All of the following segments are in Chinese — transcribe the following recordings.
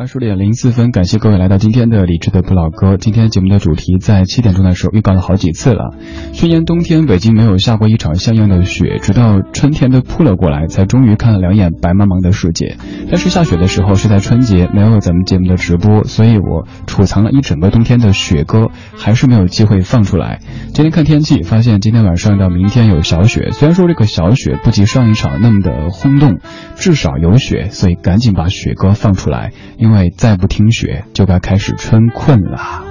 二十点零四分，感谢各位来到今天的理智的不老歌。今天节目的主题在七点钟的时候预告了好几次了。去年冬天北京没有下过一场像样的雪，直到春天的扑了过来，才终于看了两眼白茫茫的世界。但是下雪的时候是在春节，没有咱们节目的直播，所以我储藏了一整个冬天的雪歌，还是没有机会放出来。今天看天气，发现今天晚上到明天有小雪，虽然说这个小雪不及上一场那么的轰动，至少有雪，所以赶紧把雪歌放出来，因为因为再不听雪就该开始春困了。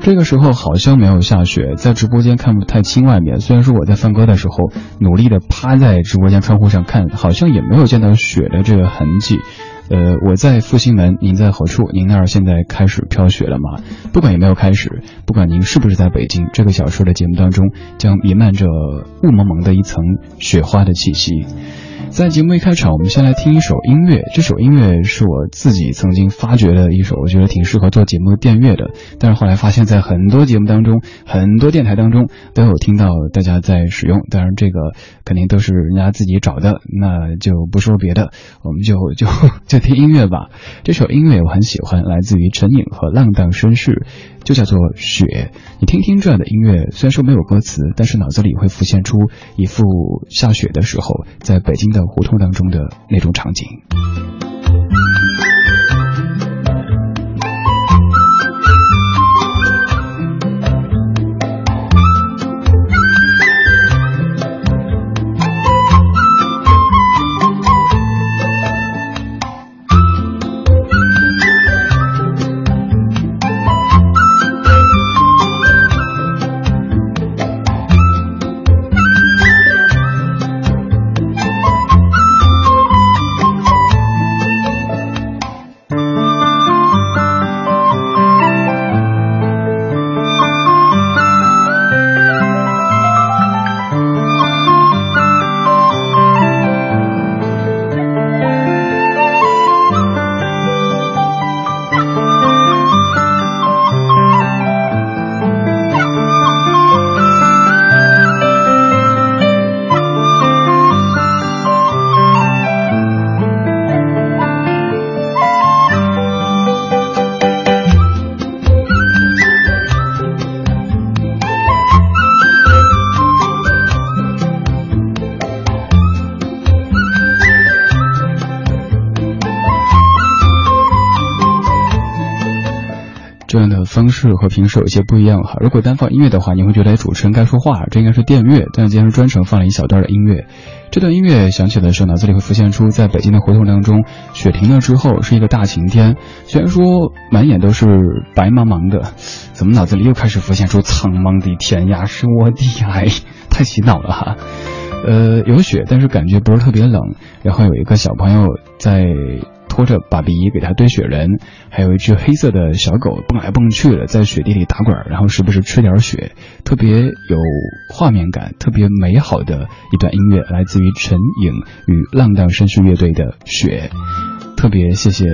这个时候好像没有下雪，在直播间看不太清外面。虽然说我在放歌的时候努力的趴在直播间窗户上看，好像也没有见到雪的这个痕迹。呃，我在复兴门，您在何处？您那儿现在开始飘雪了吗？不管有没有开始，不管您是不是在北京，这个小时的节目当中将弥漫着雾蒙蒙的一层雪花的气息。在节目一开场，我们先来听一首音乐。这首音乐是我自己曾经发掘的一首，我觉得挺适合做节目的电乐的。但是后来发现，在很多节目当中，很多电台当中都有听到大家在使用。当然，这个肯定都是人家自己找的，那就不说别的，我们就就就听音乐吧。这首音乐我很喜欢，来自于陈颖和浪荡绅士，就叫做《雪》。你听听这样的音乐，虽然说没有歌词，但是脑子里会浮现出一幅下雪的时候，在北京的胡同当中的那种场景。和平时有些不一样哈。如果单放音乐的话，你会觉得主持人该说话，这应该是电乐。但今天是专程放了一小段的音乐。这段音乐响起的时候，脑子里会浮现出在北京的胡同当中，雪停了之后是一个大晴天。虽然说满眼都是白茫茫的，怎么脑子里又开始浮现出苍茫的天涯是我的爱？太洗脑了哈。呃，有雪，但是感觉不是特别冷。然后有一个小朋友在拖着爸比给他堆雪人，还有一只黑色的小狗蹦来蹦去的在雪地里打滚，然后时不时吃点雪，特别有画面感，特别美好的一段音乐，来自于陈颖与浪荡绅士乐队的《雪》。特别谢谢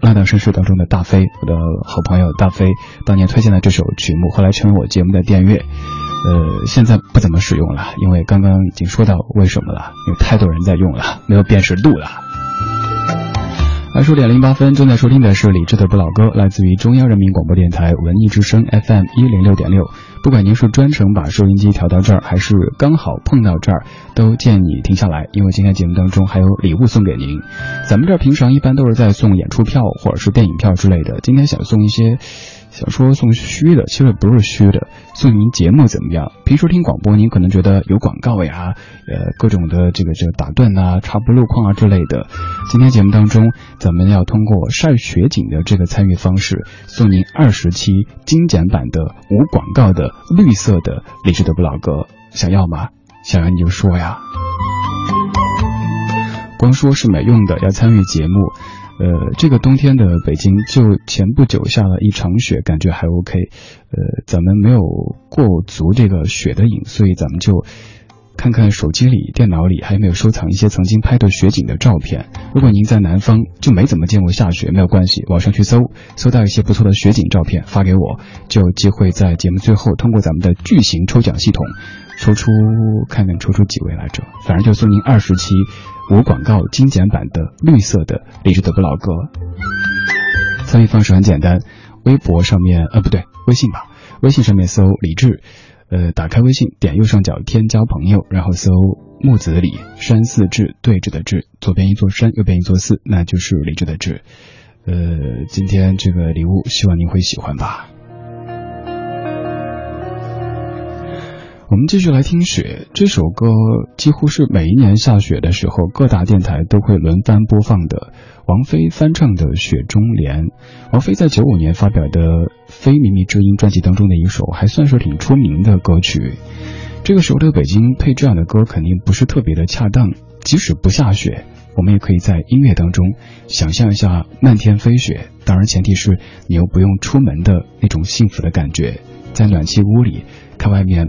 浪荡绅士当中的大飞，我的好朋友大飞，当年推荐的这首曲目，后来成为我节目的电乐。呃，现在不怎么使用了，因为刚刚已经说到为什么了，有太多人在用了，没有辨识度了。二十点零八分，正在收听的是李志的不老歌，来自于中央人民广播电台文艺之声 FM 一零六点六。不管您是专程把收音机调到这儿，还是刚好碰到这儿，都建议你停下来，因为今天节目当中还有礼物送给您。咱们这儿平常一般都是在送演出票或者是电影票之类的，今天想送一些。想说送虚的，其实不是虚的，送您节目怎么样？平时听广播，您可能觉得有广告呀，呃，各种的这个这个打断啊、插播路况啊之类的。今天节目当中，咱们要通过晒雪景的这个参与方式，送您二十期精简版的无广告的绿色的理智的不老歌，想要吗？想要你就说呀。光说是没用的，要参与节目。呃，这个冬天的北京，就前不久下了一场雪，感觉还 OK。呃，咱们没有过足这个雪的瘾，所以咱们就看看手机里、电脑里还有没有收藏一些曾经拍的雪景的照片。如果您在南方就没怎么见过下雪，没有关系，网上去搜，搜到一些不错的雪景照片发给我，就有机会在节目最后通过咱们的巨型抽奖系统抽出，看看抽出几位来着，反正就送您二十期无广告精简版的绿色的励志的不老歌。参与方式很简单，微博上面呃不对，微信吧，微信上面搜李志。呃，打开微信，点右上角添加朋友，然后搜木子李山寺志对峙的志，左边一座山，右边一座寺，那就是李志的志。呃，今天这个礼物，希望您会喜欢吧。我们继续来听雪这首歌，几乎是每一年下雪的时候，各大电台都会轮番播放的。王菲翻唱的《雪中莲》，王菲在九五年发表的《非靡靡之音》专辑当中的一首，还算是挺出名的歌曲。这个时候的北京配这样的歌，肯定不是特别的恰当。即使不下雪，我们也可以在音乐当中想象一下漫天飞雪。当然，前提是你又不用出门的那种幸福的感觉，在暖气屋里看外面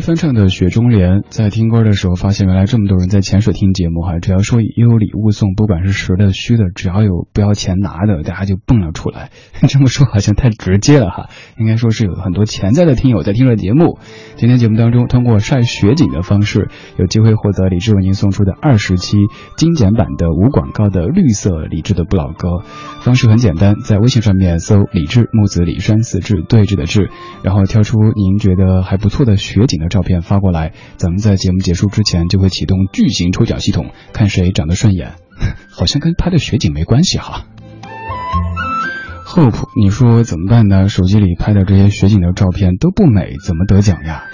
翻唱的《雪中莲》，在听歌的时候发现，原来这么多人在潜水听节目哈。只要说有礼物送，不管是实的虚的，只要有不要钱拿的，大家就蹦了出来。这么说好像太直接了哈，应该说是有很多潜在的听友在听着节目。今天节目当中，通过晒雪景的方式，有机会获得李志为您送出的二十期精简版的无广告的绿色李志的不老歌。方式很简单，在微信上面搜“李志木子李山四志对峙的志”，然后挑出您觉得还不错的雪景。的照片发过来，咱们在节目结束之前就会启动巨型抽奖系统，看谁长得顺眼。好像跟拍的雪景没关系哈。Hope，你说怎么办呢？手机里拍的这些雪景的照片都不美，怎么得奖呀？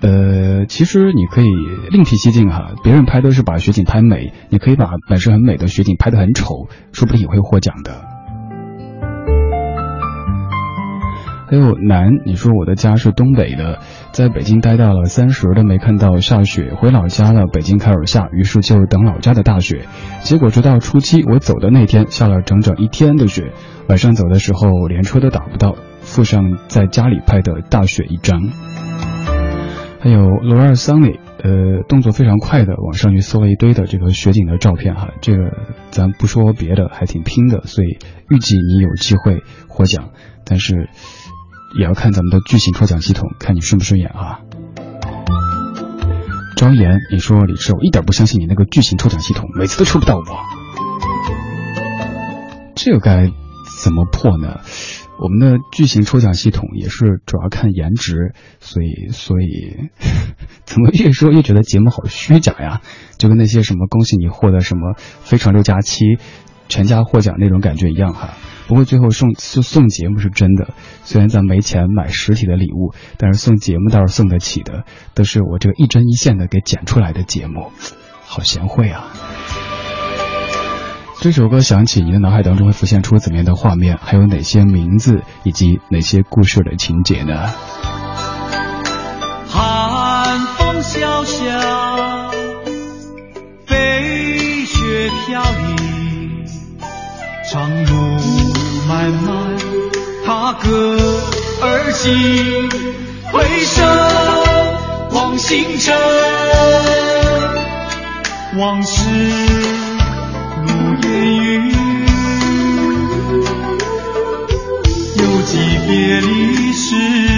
呃，其实你可以另辟蹊径哈，别人拍都是把雪景拍美，你可以把本身很美的雪景拍得很丑，说不定也会获奖的。还有南，你说我的家是东北的。在北京待到了三十都没看到下雪，回老家了，北京开始下，于是就等老家的大雪。结果直到初七我走的那天，下了整整一天的雪。晚上走的时候连车都打不到，附上在家里拍的大雪一张。还有罗尔桑里，呃，动作非常快的，网上去搜了一堆的这个雪景的照片哈。这个咱不说别的，还挺拼的，所以预计你有机会获奖，但是也要看咱们的剧情抽奖系统，看你顺不顺眼啊。庄严，你说李志，我一点不相信你那个剧情抽奖系统，每次都抽不到我，这个该怎么破呢？我们的剧情抽奖系统也是主要看颜值，所以所以 怎么越说越觉得节目好虚假呀？就跟那些什么恭喜你获得什么非常六加七，全家获奖那种感觉一样哈。不过最后送送送节目是真的，虽然咱没钱买实体的礼物，但是送节目倒是送得起的，都是我这个一针一线的给剪出来的节目，好贤惠啊。这首歌响起，你的脑海当中会浮现出怎么样的画面？还有哪些名字以及哪些故事的情节呢？寒风萧萧，飞雪飘零，长路慢慢，踏歌而行，回首望星辰，往事。如烟云，犹记别离时。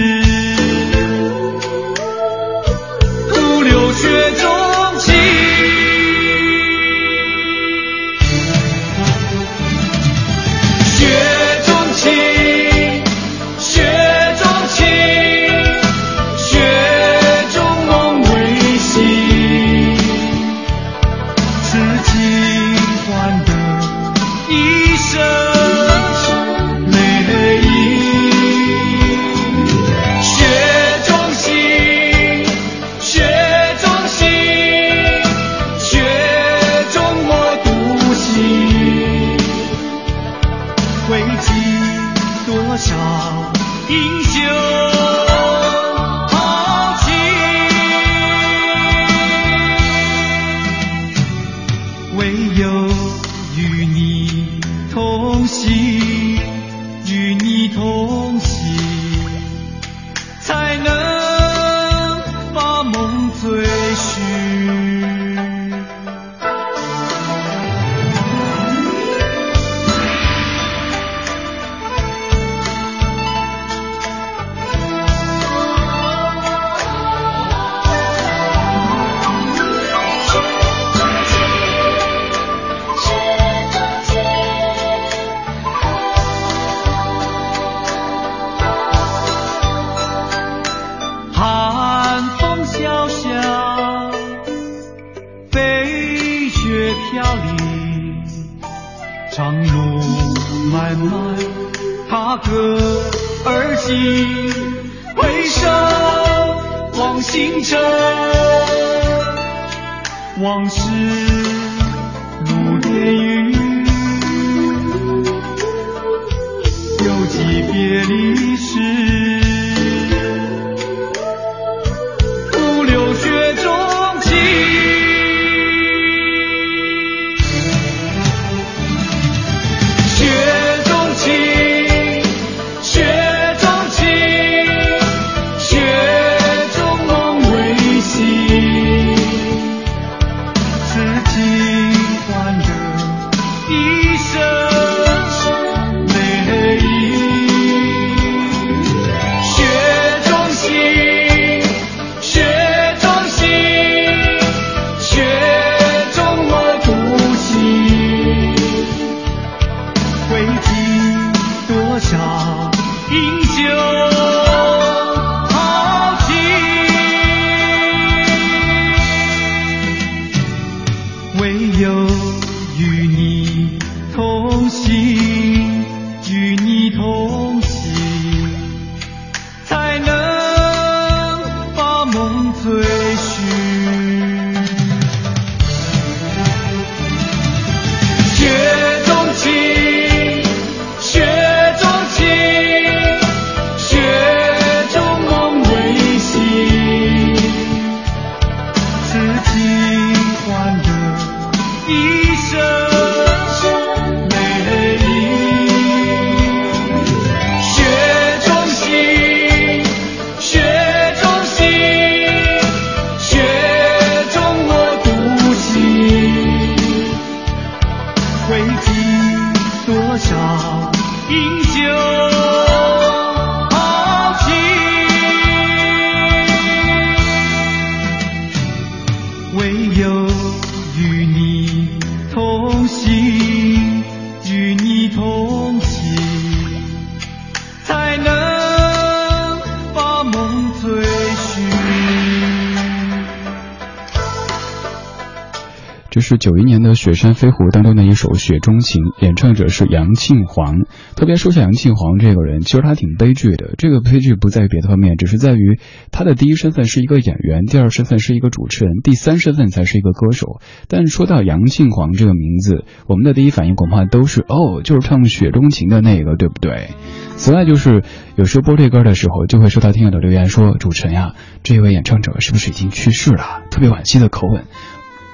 九一年的《雪山飞狐》当中的一首《雪中情》，演唱者是杨庆煌。特别说下杨庆煌这个人，其实他挺悲剧的。这个悲剧不在于别的方面，只是在于他的第一身份是一个演员，第二身份是一个主持人，第三身份才是一个歌手。但说到杨庆煌这个名字，我们的第一反应恐怕都是哦，就是唱《雪中情》的那个，对不对？此外，就是有时候播这歌的时候，就会收到听友的留言说：“主持人呀，这位演唱者是不是已经去世了？”特别惋惜的口吻。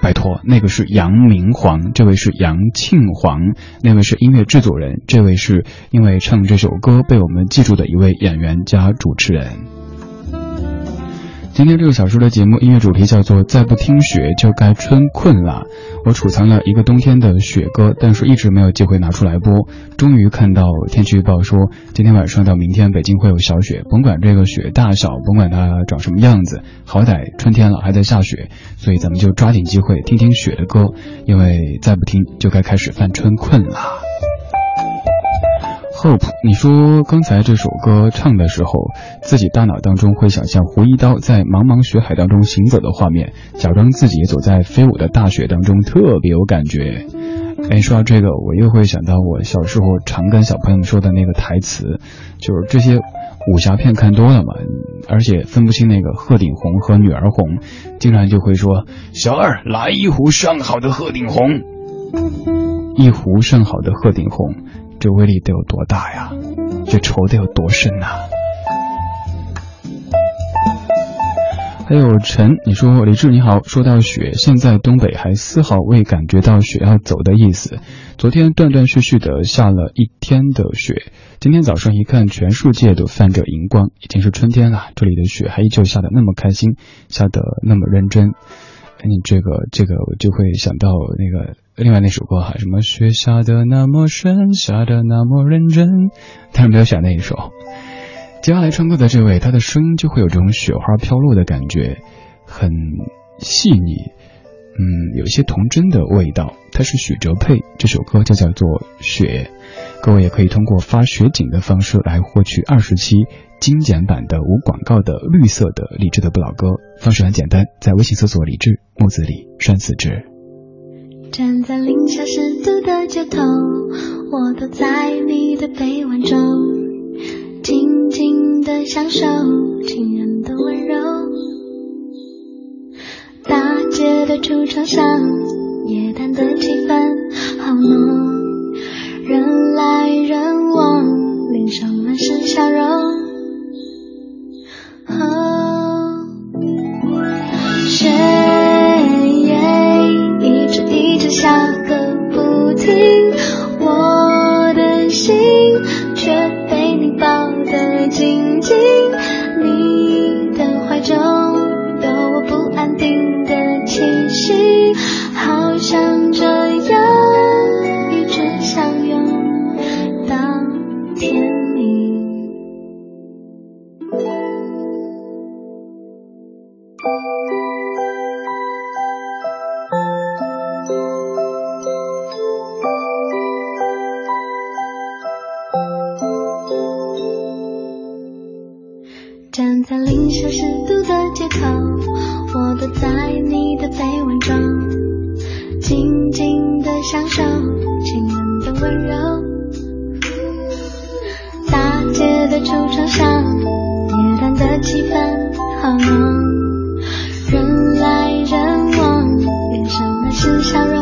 拜托，那个是杨明煌，这位是杨庆煌，那位是音乐制作人，这位是因为唱这首歌被我们记住的一位演员加主持人。今天这个小说的节目音乐主题叫做“再不听雪就该春困了”。我储藏了一个冬天的雪歌，但是一直没有机会拿出来播。终于看到天气预报说，今天晚上到明天北京会有小雪，甭管这个雪大小，甭管它长什么样子，好歹春天了还在下雪，所以咱们就抓紧机会听听雪的歌，因为再不听就该开始犯春困了。Hope，你说刚才这首歌唱的时候，自己大脑当中会想象胡一刀在茫茫雪海当中行走的画面，假装自己走在飞舞的大雪当中，特别有感觉。哎，说到这个，我又会想到我小时候常跟小朋友说的那个台词，就是这些武侠片看多了嘛，而且分不清那个鹤顶红和女儿红，经常就会说：“小二，来一壶上好的鹤顶红。”一壶上好的鹤顶红。这威力得有多大呀？这仇得有多深呐？还有陈，你说李志你好，说到雪，现在东北还丝毫未感觉到雪要走的意思。昨天断断续续的下了一天的雪，今天早上一看，全世界都泛着荧光，已经是春天了。这里的雪还依旧下的那么开心，下的那么认真。哎你这个这个，我就会想到那个。另外那首歌哈，什么雪下的那么深，下的那么认真，但是没有选那一首。接下来唱歌的这位，他的声音就会有这种雪花飘落的感觉，很细腻，嗯，有一些童真的味道。他是许哲佩，这首歌就叫做《雪》。各位也可以通过发雪景的方式来获取二十期精简版的无广告的绿色的理智的不老歌。方式很简单，在微信搜索“李智木子李山四志”。站在零下十度的街头，我躲在你的臂弯中，静静的享受情人的温柔。大街的橱窗上，夜淡的气氛好浓，人来人往，脸上满是笑容。哦，雪。下个不停，站在零下十度的街头，我躲在你的臂弯中，静静的享受亲吻的温柔。大街的橱窗上，夜晚的气氛好浓，人来人往，脸上满是笑容。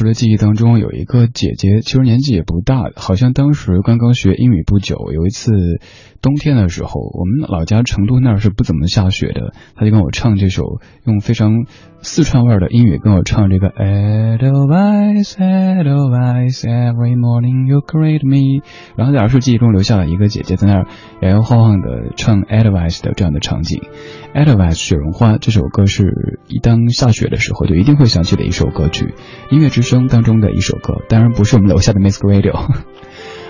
时的记忆当中，有一个姐姐，其实年纪也不大，好像当时刚刚学英语不久。有一次冬天的时候，我们老家成都那儿是不怎么下雪的，她就跟我唱这首，用非常。四川味儿的英语跟我唱这个 Edelweiss Edelweiss Every morning you greet me，然后在儿时记忆中留下了一个姐姐在那儿摇摇晃晃的唱 Edelweiss 的这样的场景。Edelweiss 雪绒花这首歌是一当下雪的时候就一定会想起的一首歌曲，音乐之声当中的一首歌，当然不是我们楼下的 Miss Radio。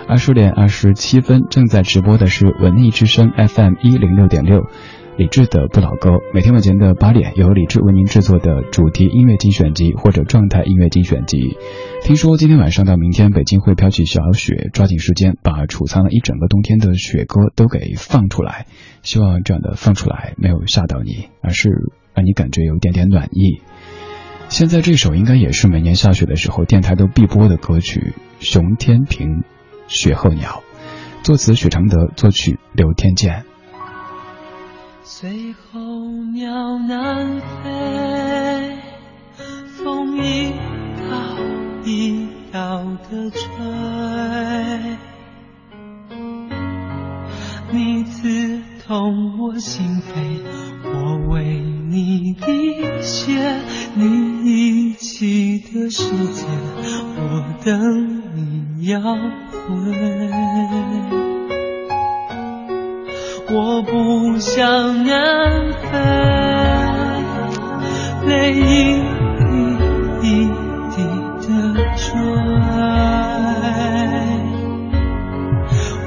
二十点二十七分正在直播的是文艺之声 FM 一零六点六。李志的不老歌，每天晚间的八点，由李志为您制作的主题音乐精选集或者状态音乐精选集。听说今天晚上到明天，北京会飘起小雪，抓紧时间把储藏了一整个冬天的雪歌都给放出来。希望这样的放出来没有吓到你，而是让你感觉有一点点暖意。现在这首应该也是每年下雪的时候电台都必播的歌曲，《熊天平雪候鸟》，作词许常德，作曲刘天健。最后鸟南飞，风一摇一摇的吹，你刺痛我心扉，我为你滴血，你遗弃的世界，我等你要回。我不想南飞，泪一滴一滴的坠。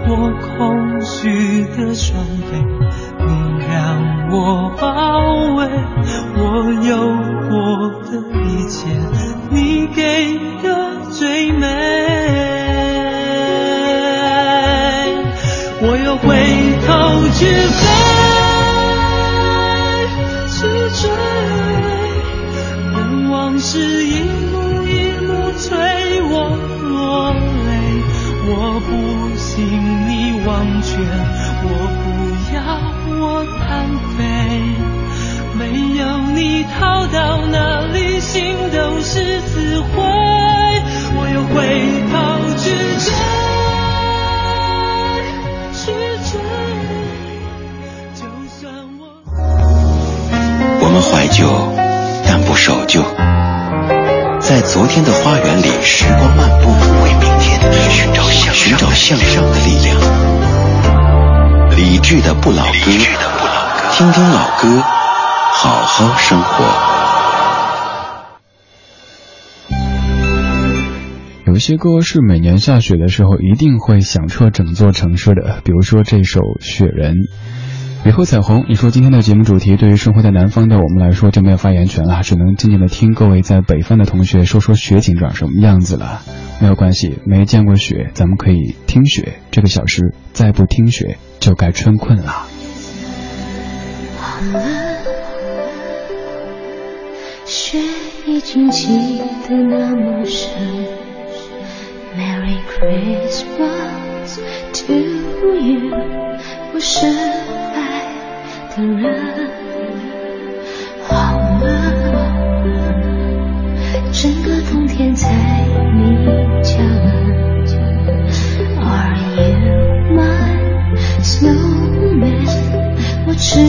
我空虚的双臂，你让我包围。我有过的去飞，去追，任往事一幕一幕催我落泪。我不信你忘却，我不要我单飞。没有你逃到哪里，心都是死灰。我又回旧，但不守旧。在昨天的花园里，时光漫步，为明天寻找向上的力量。理智的不老歌，听听老歌，好好生活。有些歌是每年下雪的时候一定会响彻整座城市的，比如说这首《雪人》。雨后彩虹，你说今天的节目主题对于生活在南方的我们来说就没有发言权了，只能静静的听各位在北方的同学说说雪景长什么样子了。没有关系，没见过雪，咱们可以听雪。这个小时再不听雪，就该春困了。雪已经积得那么深，Merry Christmas to you，我深。的人，好吗？整个冬天在你家门，Are you my snowman？我痴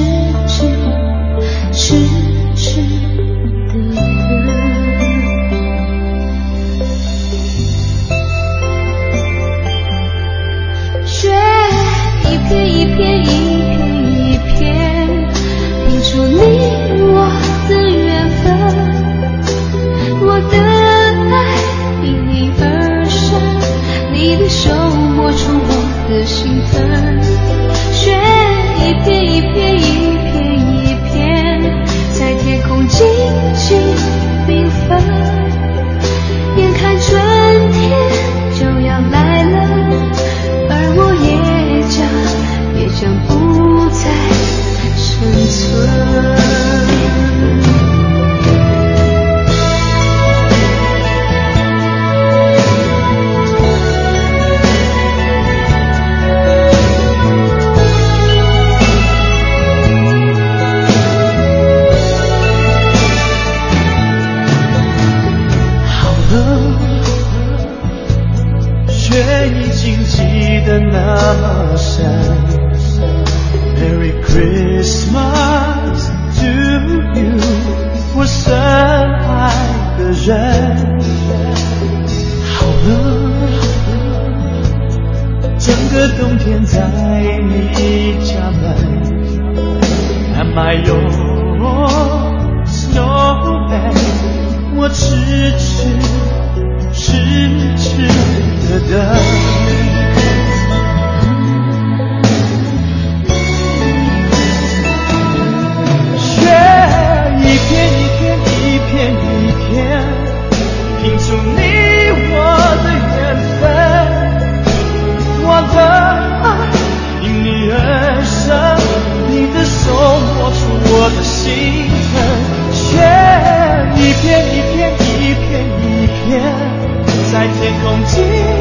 风静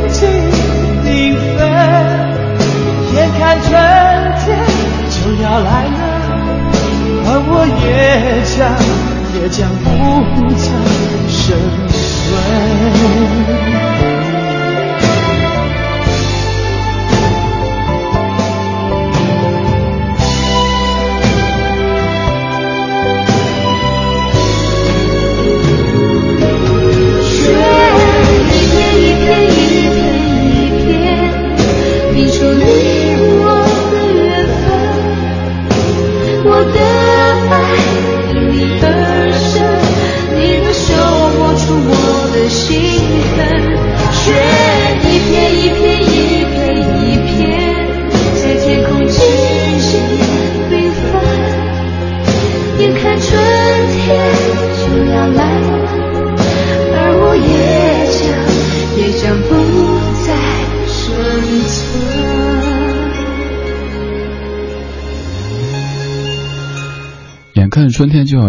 静的飞，眼看春天就要来了，而我也将也将不再深邃。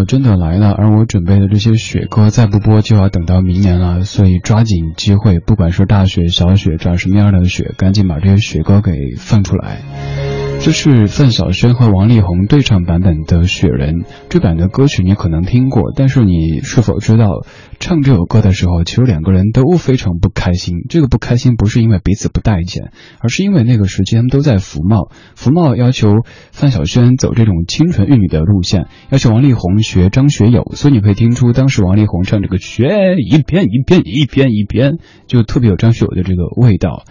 真的来了，而我准备的这些雪歌再不播就要等到明年了，所以抓紧机会，不管是大雪、小雪，长什么样的雪，赶紧把这些雪歌给放出来。这是范晓萱和王力宏对唱版本的《雪人》，这版的歌曲你可能听过，但是你是否知道，唱这首歌的时候，其实两个人都非常不开心。这个不开心不是因为彼此不待见，而是因为那个时间都在服贸，服贸要求范晓萱走这种清纯玉女的路线，要求王力宏学张学友，所以你可以听出当时王力宏唱这个雪一片一片一片一片，就特别有张学友的这个味道，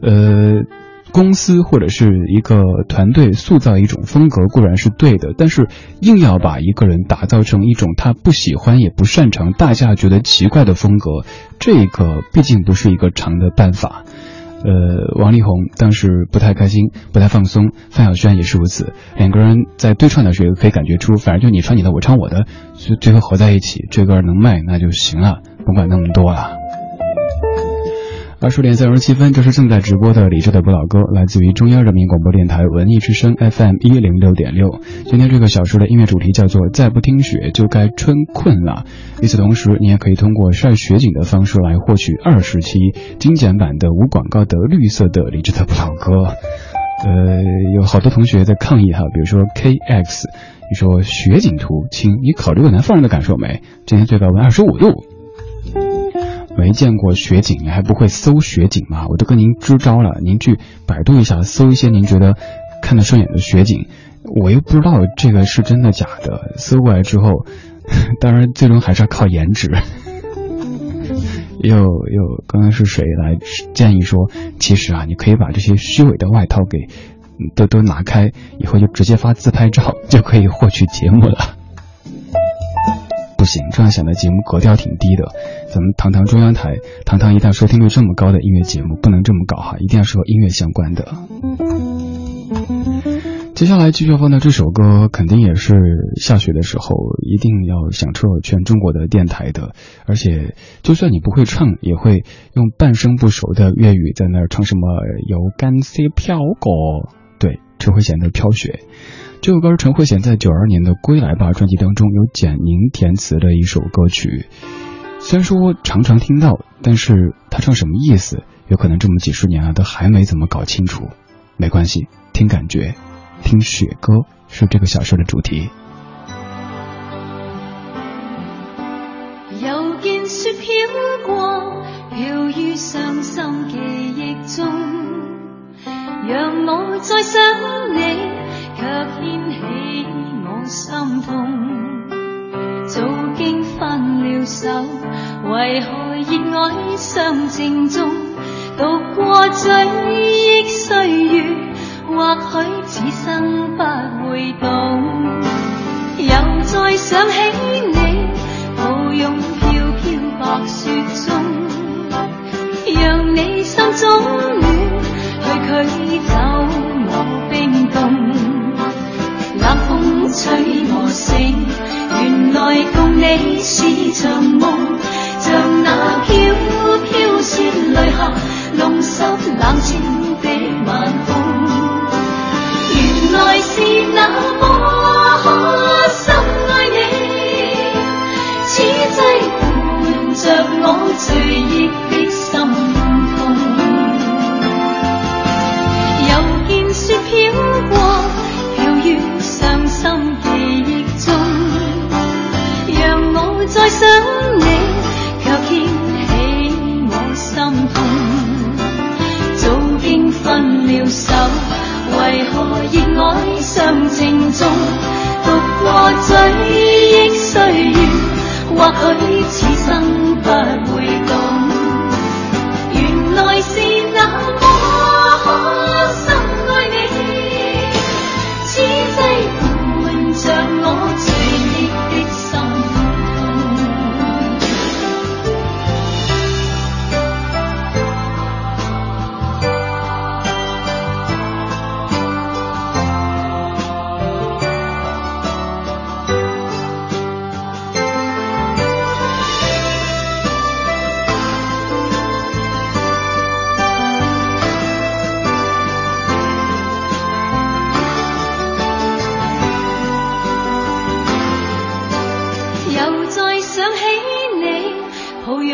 呃。公司或者是一个团队塑造一种风格固然是对的，但是硬要把一个人打造成一种他不喜欢也不擅长、大家觉得奇怪的风格，这个毕竟不是一个长的办法。呃，王力宏当时不太开心，不太放松，范晓萱也是如此。两个人在对唱的时候可以感觉出，反正就你唱你的，我唱我的，最最后合在一起，这歌能卖那就行了，甭管那么多了。二十点三十七分，这是正在直播的李志的不老歌，来自于中央人民广播电台文艺之声 FM 一零六点六。今天这个小时的音乐主题叫做“再不听雪就该春困了”。与此同时，你也可以通过晒雪景的方式来获取二十期精简版的无广告的绿色的李志的不老歌。呃，有好多同学在抗议哈，比如说 KX，你说雪景图，亲，你考虑过南方人的感受没？今天最高温二十五度。没见过雪景，你还不会搜雪景吗？我都跟您支招了，您去百度一下，搜一些您觉得看得顺眼的雪景。我又不知道这个是真的假的，搜过来之后，当然最终还是要靠颜值。又又，刚刚是谁来建议说，其实啊，你可以把这些虚伪的外套给都都拿开，以后就直接发自拍照就可以获取节目了。不行，这样显得节目格调挺低的。咱们堂堂中央台，堂堂一档收听率这么高的音乐节目，不能这么搞哈，一定要是和音乐相关的。接下来继续放的这首歌，肯定也是下雪的时候一定要响彻全中国的电台的。而且，就算你不会唱，也会用半生不熟的粤语在那儿唱什么“有干些飘过”，对，就会显得《飘雪》。这首歌是陈慧娴在九二年的《归来吧》专辑当中由简宁填词的一首歌曲。虽然说常常听到，但是他唱什么意思，有可能这么几十年了都还没怎么搞清楚。没关系，听感觉，听雪歌是这个小说的主题。又见雪飘过，飘于伤心记忆中，让我再想你。却掀起我心痛，早经分了手，为何热爱相正中？度过追忆岁月，或许此生不会懂。又再想起你，抱拥飘飘白雪中，让你心中暖，去驱走你是场梦，像那飘飘雪泪下，弄湿冷清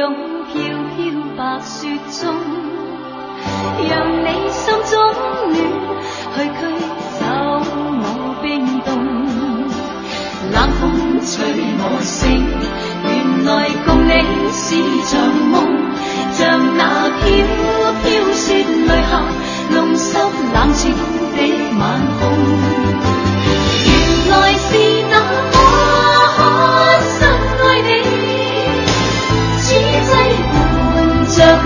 拥飘飘白雪中，让你心中暖，去驱走我冰冻。冷风吹我醒，原来共你是场梦，像那飘飘雪泪下，弄湿冷清的晚空，原来是那。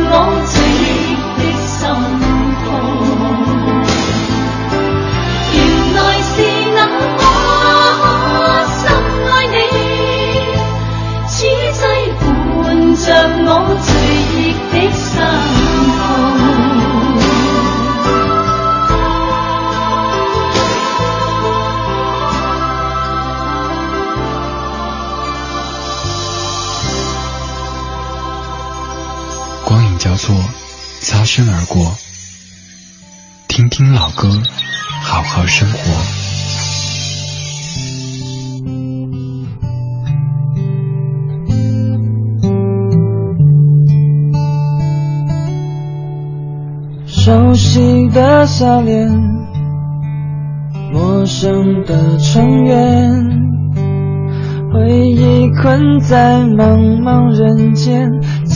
我最忆的心。痛原来是那么深爱你此际伴着我最忆的心。作擦身而过。听听老歌，好好生活。熟悉的笑脸，陌生的成员，回忆困在茫茫人间，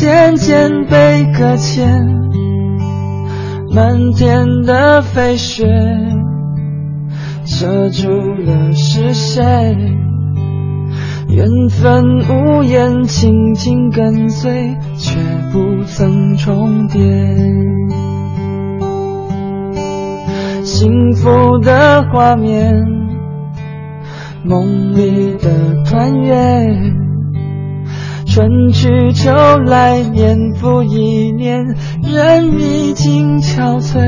渐渐被搁浅。漫天的飞雪，遮住了视线。缘分无言，紧紧跟随，却不曾重叠。幸福的画面，梦里的团圆，春去秋来，年复一年，人已经憔悴，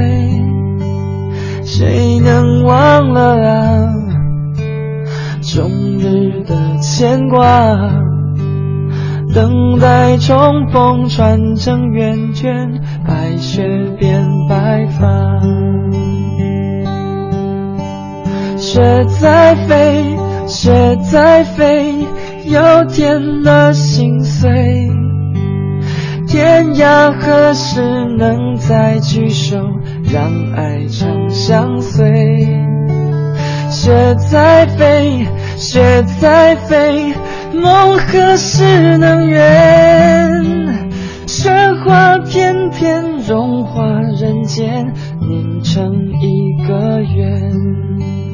谁能忘了啊？终日的牵挂，等待重逢，传承圆圈，白雪变白发。雪在飞，雪在飞，又添了心碎。天涯何时能再聚首，让爱长相随？雪在飞，雪在飞，梦何时能圆？雪花片片融化人间，凝成一个圆。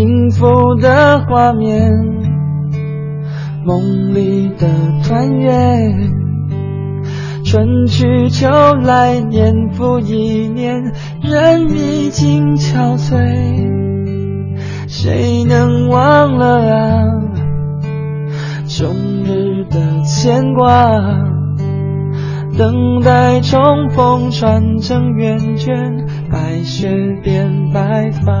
幸福的画面，梦里的团圆，春去秋来，年复一年，人已经憔悴，谁能忘了啊？终日的牵挂，等待重逢，传承圆圈，白雪变白发。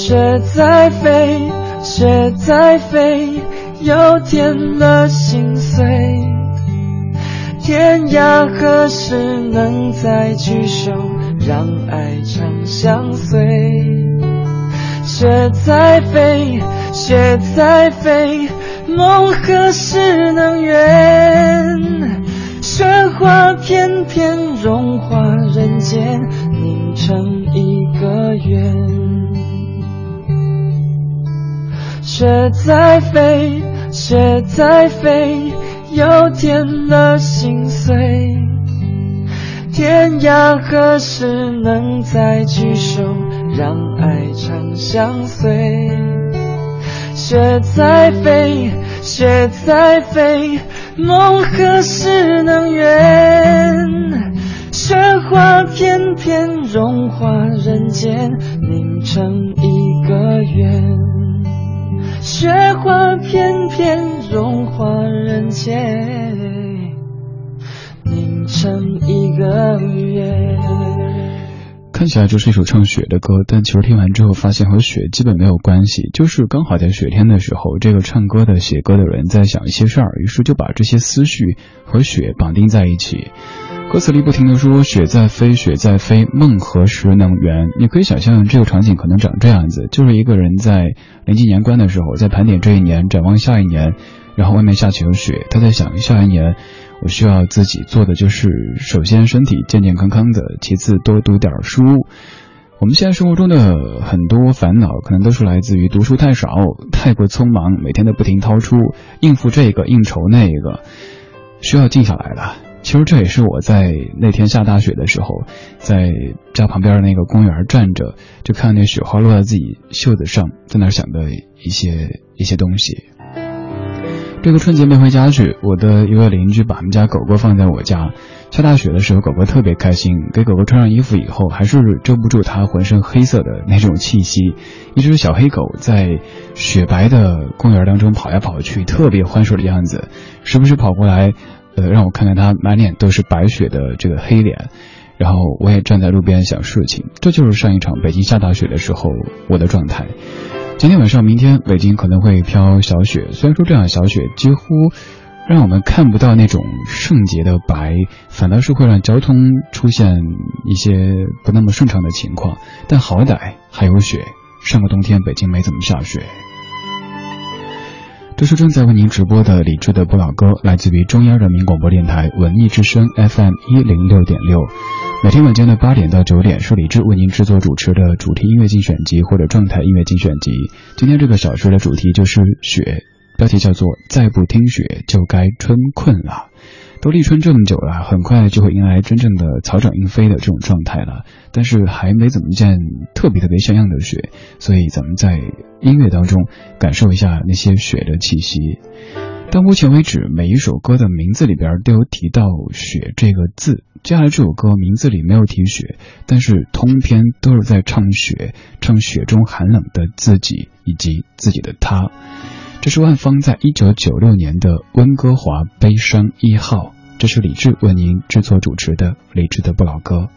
雪在飞，雪在飞，又添了心碎。天涯何时能再聚首，让爱长相随？雪在飞，雪在飞，梦何时能圆？雪花片片融化人间，凝成一个圆。雪在飞，雪在飞，又添了心碎。天涯何时能再聚首，让爱长相随？雪在飞，雪在飞，梦何时能圆？雪花片片融化人间，凝成一个圆。雪花片片融化人间，凝成一个圆。看起来就是一首唱雪的歌，但其实听完之后发现和雪基本没有关系，就是刚好在雪天的时候，这个唱歌的、写歌的人在想一些事儿，于是就把这些思绪和雪绑定在一起。歌词里不停的说雪在飞，雪在飞，梦何时能圆？你可以想象这个场景可能长这样子，就是一个人在临近年关的时候，在盘点这一年，展望下一年，然后外面下起了雪，他在想下一年我需要自己做的就是首先身体健健康康的，其次多读点书。我们现在生活中的很多烦恼，可能都是来自于读书太少、太过匆忙，每天都不停掏出应付这个应酬那个，需要静下来了。其实这也是我在那天下大雪的时候，在家旁边的那个公园站着，就看那雪花落在自己袖子上，在那想的一些一些东西。这个春节没回家去，我的一位邻居把他们家狗狗放在我家。下大雪的时候，狗狗特别开心。给狗狗穿上衣服以后，还是遮不住它浑身黑色的那种气息。一只小黑狗在雪白的公园当中跑来跑去，特别欢实的样子，时不时跑过来，呃，让我看看他满脸都是白雪的这个黑脸。然后我也站在路边想事情，这就是上一场北京下大雪的时候我的状态。今天晚上、明天北京可能会飘小雪，虽然说这样小雪几乎。让我们看不到那种圣洁的白，反倒是会让交通出现一些不那么顺畅的情况。但好歹还有雪，上个冬天北京没怎么下雪。这是正在为您直播的李志的不老歌，来自于中央人民广播电台文艺之声 FM 一零六点六。每天晚间的八点到九点是李志为您制作主持的主题音乐精选集或者状态音乐精选集。今天这个小时的主题就是雪。标题叫做“再不听雪就该春困了”，都立春这么久了，很快就会迎来真正的草长莺飞的这种状态了。但是还没怎么见特别特别像样的雪，所以咱们在音乐当中感受一下那些雪的气息。到目前为止，每一首歌的名字里边都有提到“雪”这个字。接下来这首歌名字里没有提雪，但是通篇都是在唱雪，唱雪中寒冷的自己以及自己的他。这是万芳在一九九六年的《温哥华悲伤一号》，这是李志为您制作主持的李志的不老歌。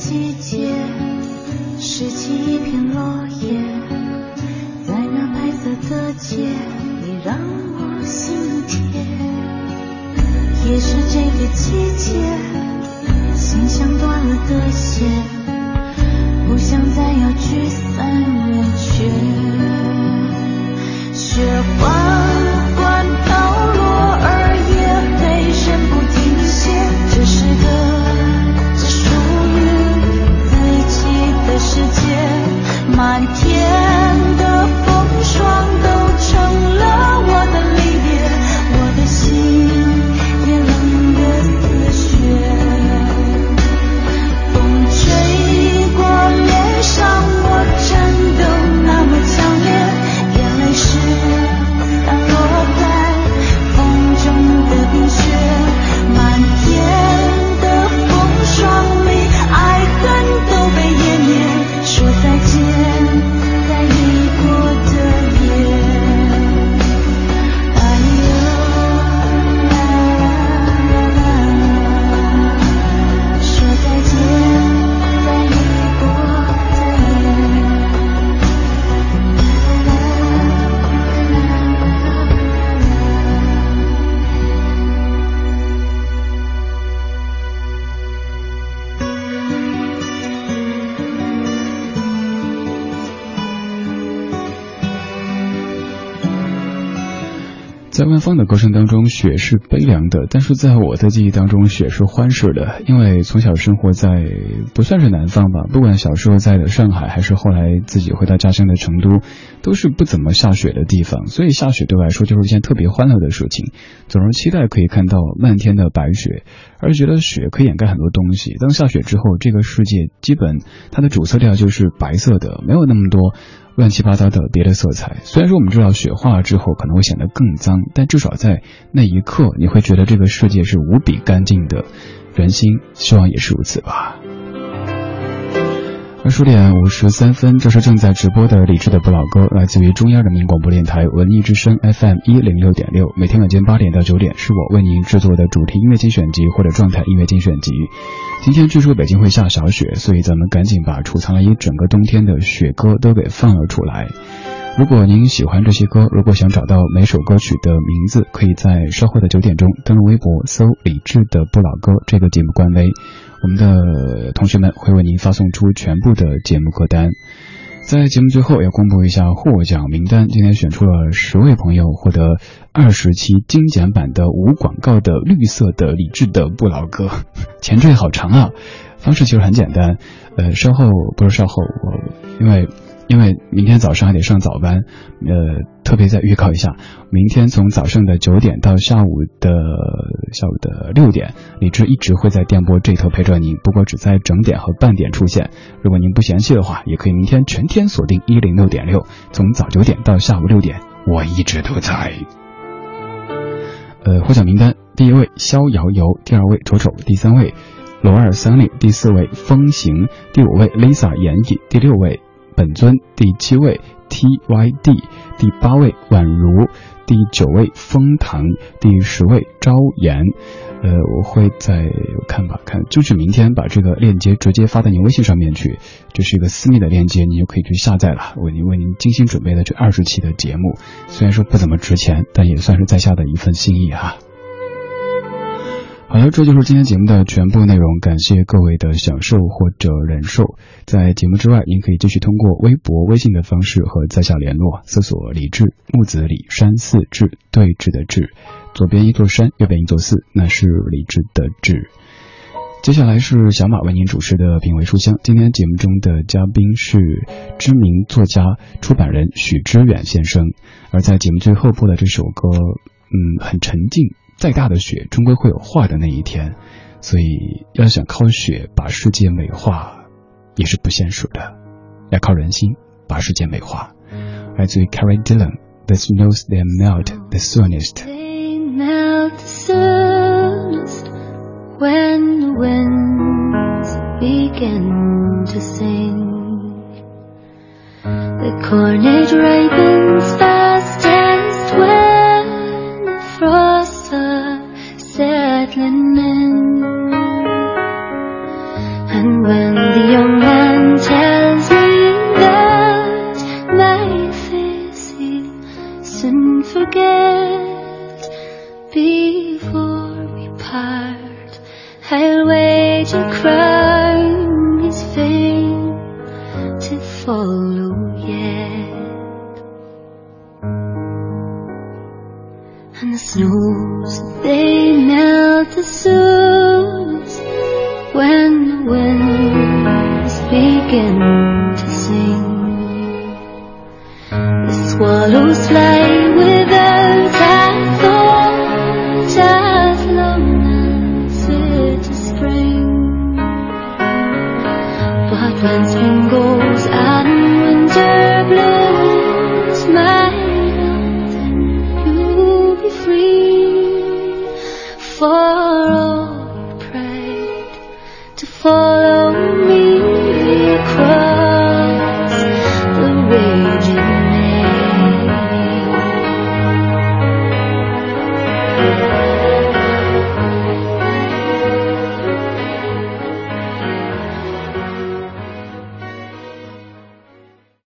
季节拾起一片落叶，在那白色的街，你让我心甜，也是这个季节。在万芳的歌声当中，雪是悲凉的，但是在我的记忆当中，雪是欢实的。因为从小生活在不算是南方吧，不管小时候在的上海，还是后来自己回到家乡的成都，都是不怎么下雪的地方。所以下雪对我来说就是一件特别欢乐的事情，总是期待可以看到漫天的白雪，而觉得雪可以掩盖很多东西。当下雪之后，这个世界基本它的主色调就是白色的，没有那么多。乱七八糟的别的色彩，虽然说我们知道雪化了之后可能会显得更脏，但至少在那一刻，你会觉得这个世界是无比干净的。人心希望也是如此吧。二十点五十三分，这是正在直播的理智的不老歌，来自于中央人民广播电台文艺之声 FM 一零六点六。每天晚间八点到九点，是我为您制作的主题音乐精选集或者状态音乐精选集。今天据说北京会下小雪，所以咱们赶紧把储藏了一整个冬天的雪歌都给放了出来。如果您喜欢这些歌，如果想找到每首歌曲的名字，可以在稍后的九点钟登录微博搜“李志的不老歌”这个节目官微。我们的同学们会为您发送出全部的节目歌单，在节目最后要公布一下获奖名单。今天选出了十位朋友获得二十期精简版的无广告的绿色的理智的不老歌，前缀好长啊！方式其实很简单，呃，稍后不是稍后，我因为。因为明天早上还得上早班，呃，特别再预告一下，明天从早上的九点到下午的下午的六点，李志一直会在电波这头陪着您，不过只在整点和半点出现。如果您不嫌弃的话，也可以明天全天锁定一零六点六，从早九点到下午六点，我一直都在。呃，获奖名单：第一位逍遥游，第二位丑丑，第三位罗二三令，第四位风行，第五位 Lisa 言语，第六位。本尊第七位 T Y D，第八位宛如，第九位封堂，第十位朝颜。呃，我会在看吧，看就是明天把这个链接直接发到您微信上面去，这是一个私密的链接，你就可以去下载了。为您为您精心准备的这二十期的节目，虽然说不怎么值钱，但也算是在下的一份心意哈。好了，这就是今天节目的全部内容。感谢各位的享受或者忍受。在节目之外，您可以继续通过微博、微信的方式和在下联络，搜索“李志木子李山寺志对峙的志，左边一座山，右边一座寺，那是李志的志。接下来是小马为您主持的品味书香。今天节目中的嘉宾是知名作家、出版人许知远先生。而在节目最后播的这首歌，嗯，很沉静。再大的雪，终归会有化的那一天，所以要想靠雪把世界美化，也是不现实的，要靠人心把世界美化。来自于 Carrie Dillon，The snows they melt the soonest。They melt the soonest when winds begin to sing. The cornet ripens